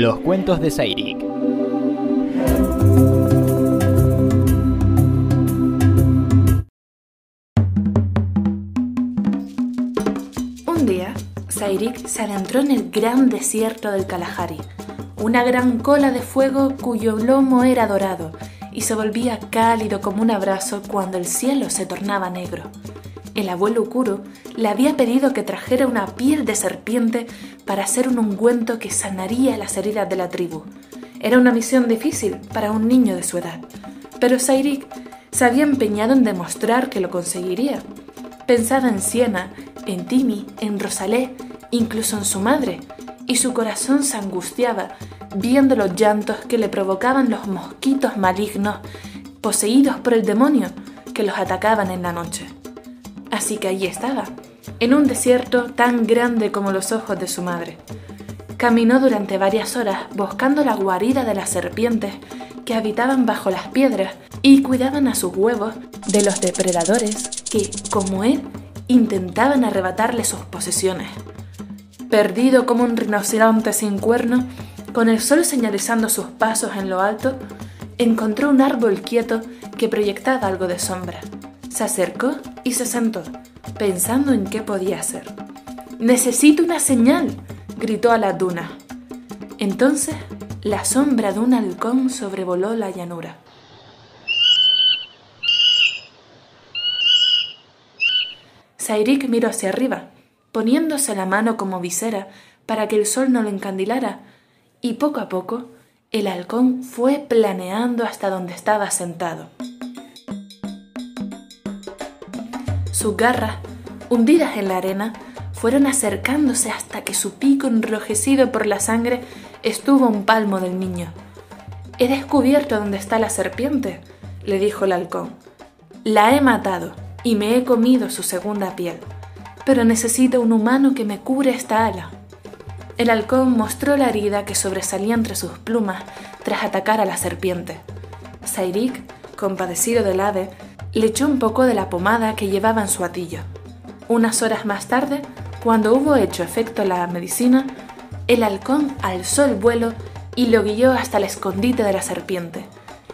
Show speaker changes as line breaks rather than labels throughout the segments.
Los cuentos de Sairik.
Un día, Sairik se adentró en el gran desierto del Kalahari, una gran cola de fuego cuyo lomo era dorado y se volvía cálido como un abrazo cuando el cielo se tornaba negro. El abuelo Kuro le había pedido que trajera una piel de serpiente para hacer un ungüento que sanaría las heridas de la tribu. Era una misión difícil para un niño de su edad, pero Sairik se había empeñado en demostrar que lo conseguiría. Pensaba en Siena, en Timi, en Rosalé, incluso en su madre, y su corazón se angustiaba viendo los llantos que le provocaban los mosquitos malignos poseídos por el demonio que los atacaban en la noche. Así que allí estaba, en un desierto tan grande como los ojos de su madre. Caminó durante varias horas buscando la guarida de las serpientes que habitaban bajo las piedras y cuidaban a sus huevos de los depredadores que, como él, intentaban arrebatarle sus posesiones. Perdido como un rinoceronte sin cuerno, con el sol señalizando sus pasos en lo alto, encontró un árbol quieto que proyectaba algo de sombra. Se acercó y se sentó, pensando en qué podía hacer. Necesito una señal, gritó a la duna. Entonces, la sombra de un halcón sobrevoló la llanura. Sairik miró hacia arriba, poniéndose la mano como visera para que el sol no lo encandilara, y poco a poco el halcón fue planeando hasta donde estaba sentado. Sus garras, hundidas en la arena, fueron acercándose hasta que su pico enrojecido por la sangre estuvo a un palmo del niño. He descubierto dónde está la serpiente, le dijo el halcón. La he matado y me he comido su segunda piel, pero necesito un humano que me cure esta ala. El halcón mostró la herida que sobresalía entre sus plumas tras atacar a la serpiente. Sairik, compadecido del ave, le echó un poco de la pomada que llevaba en su atillo. Unas horas más tarde, cuando hubo hecho efecto la medicina, el halcón alzó el vuelo y lo guió hasta el escondite de la serpiente,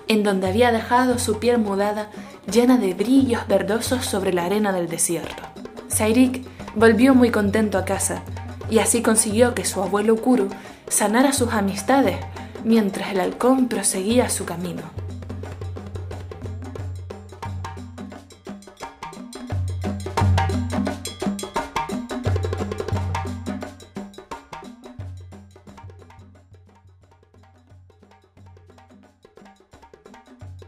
en donde había dejado su piel mudada llena de brillos verdosos sobre la arena del desierto. Sairik volvió muy contento a casa y así consiguió que su abuelo Kuru sanara sus amistades mientras el halcón proseguía su camino.